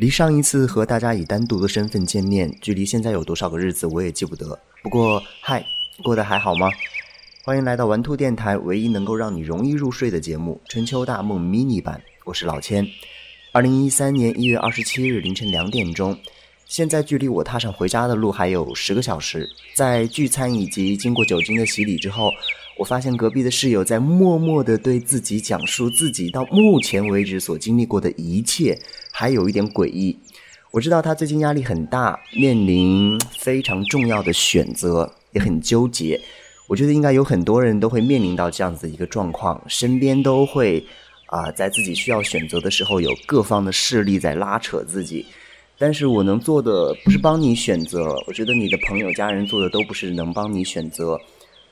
离上一次和大家以单独的身份见面，距离现在有多少个日子，我也记不得。不过，嗨，过得还好吗？欢迎来到玩兔电台，唯一能够让你容易入睡的节目《春秋大梦》mini 版。我是老千。二零一三年一月二十七日凌晨两点钟，现在距离我踏上回家的路还有十个小时。在聚餐以及经过酒精的洗礼之后。我发现隔壁的室友在默默地对自己讲述自己到目前为止所经历过的一切，还有一点诡异。我知道他最近压力很大，面临非常重要的选择，也很纠结。我觉得应该有很多人都会面临到这样子一个状况，身边都会啊，在自己需要选择的时候，有各方的势力在拉扯自己。但是我能做的不是帮你选择，我觉得你的朋友、家人做的都不是能帮你选择。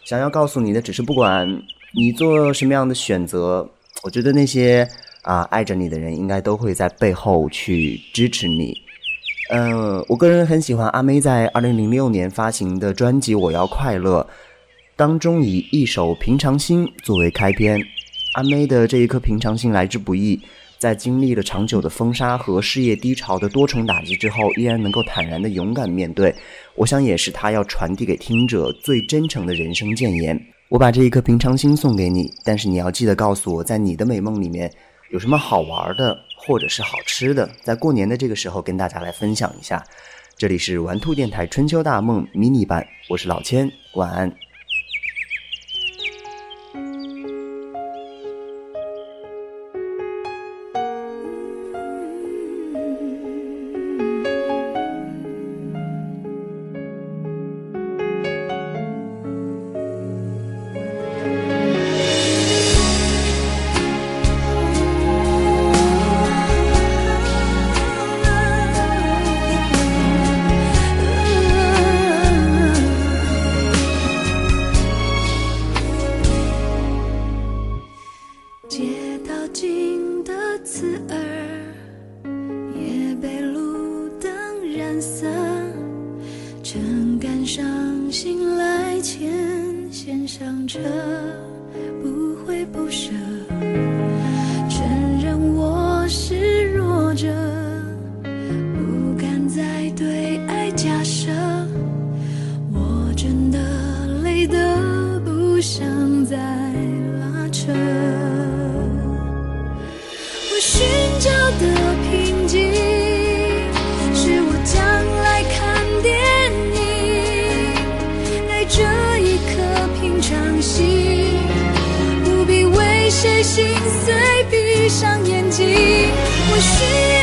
想要告诉你的只是，不管你做什么样的选择，我觉得那些啊爱着你的人应该都会在背后去支持你。嗯，我个人很喜欢阿妹在二零零六年发行的专辑《我要快乐》当中，以一首《平常心》作为开篇。阿妹的这一颗平常心来之不易。在经历了长久的风沙和事业低潮的多重打击之后，依然能够坦然的勇敢面对，我想也是他要传递给听者最真诚的人生谏言。我把这一颗平常心送给你，但是你要记得告诉我，在你的美梦里面有什么好玩的，或者是好吃的，在过年的这个时候跟大家来分享一下。这里是玩兔电台春秋大梦迷你版，我是老千，晚安。伤心来前先想着不会不舍。需要